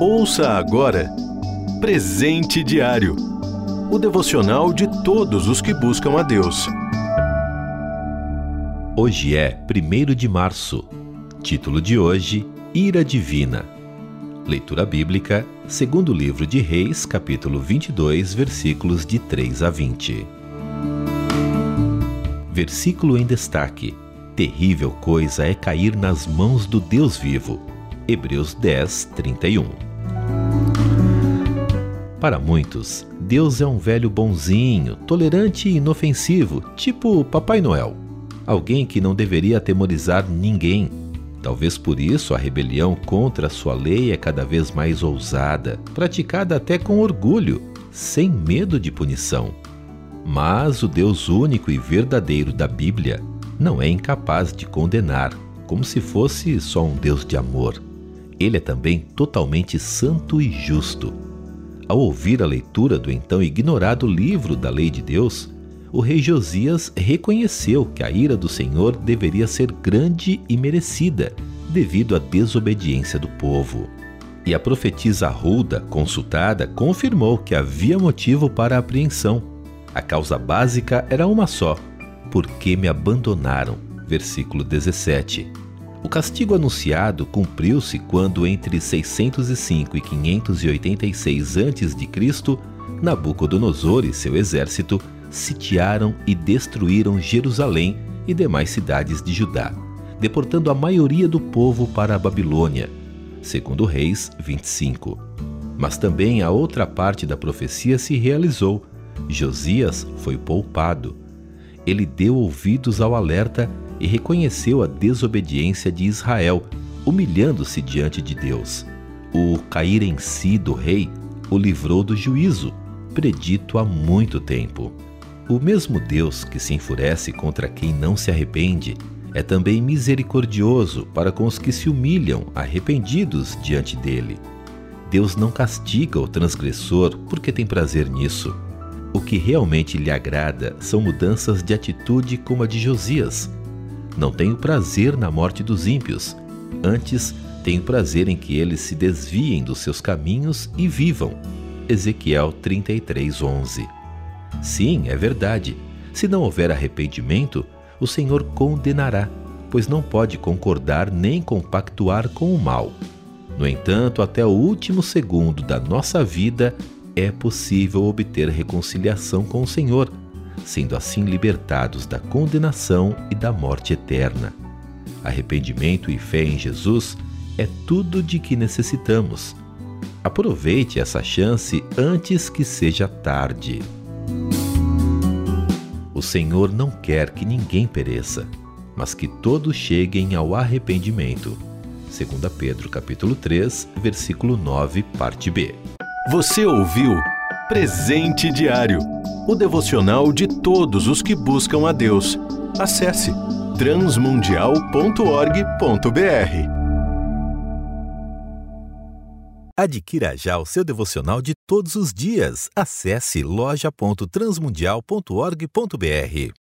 Ouça agora Presente Diário o devocional de todos os que buscam a Deus. Hoje é 1 de março. Título de hoje: Ira Divina. Leitura bíblica, segundo livro de Reis, capítulo 22, versículos de 3 a 20. Versículo em destaque: Terrível coisa é cair nas mãos do Deus vivo. Hebreus 10, 31. Para muitos, Deus é um velho bonzinho, tolerante e inofensivo, tipo Papai Noel. Alguém que não deveria atemorizar ninguém. Talvez por isso a rebelião contra sua lei é cada vez mais ousada, praticada até com orgulho, sem medo de punição. Mas o Deus único e verdadeiro da Bíblia não é incapaz de condenar, como se fosse só um Deus de amor. Ele é também totalmente santo e justo ao ouvir a leitura do então ignorado livro da lei de Deus, o rei Josias reconheceu que a ira do Senhor deveria ser grande e merecida, devido à desobediência do povo. E a profetisa Hulda, consultada, confirmou que havia motivo para a apreensão. A causa básica era uma só: porque me abandonaram. Versículo 17. O castigo anunciado cumpriu-se quando, entre 605 e 586 a.C., Nabucodonosor e seu exército sitiaram e destruíram Jerusalém e demais cidades de Judá, deportando a maioria do povo para a Babilônia, segundo Reis 25. Mas também a outra parte da profecia se realizou. Josias foi poupado. Ele deu ouvidos ao alerta e reconheceu a desobediência de Israel, humilhando-se diante de Deus. O cair em si do rei o livrou do juízo, predito há muito tempo. O mesmo Deus que se enfurece contra quem não se arrepende é também misericordioso para com os que se humilham arrependidos diante dele. Deus não castiga o transgressor porque tem prazer nisso. O que realmente lhe agrada são mudanças de atitude como a de Josias, não tenho prazer na morte dos ímpios. Antes, tenho prazer em que eles se desviem dos seus caminhos e vivam. Ezequiel 33:11. Sim, é verdade. Se não houver arrependimento, o Senhor condenará, pois não pode concordar nem compactuar com o mal. No entanto, até o último segundo da nossa vida é possível obter reconciliação com o Senhor sendo assim libertados da condenação e da morte eterna. Arrependimento e fé em Jesus é tudo de que necessitamos. Aproveite essa chance antes que seja tarde. O Senhor não quer que ninguém pereça, mas que todos cheguem ao arrependimento. 2 Pedro capítulo 3, versículo 9, parte B. Você ouviu Presente Diário o devocional de todos os que buscam a Deus. Acesse transmundial.org.br. Adquira já o seu devocional de todos os dias. Acesse loja.transmundial.org.br.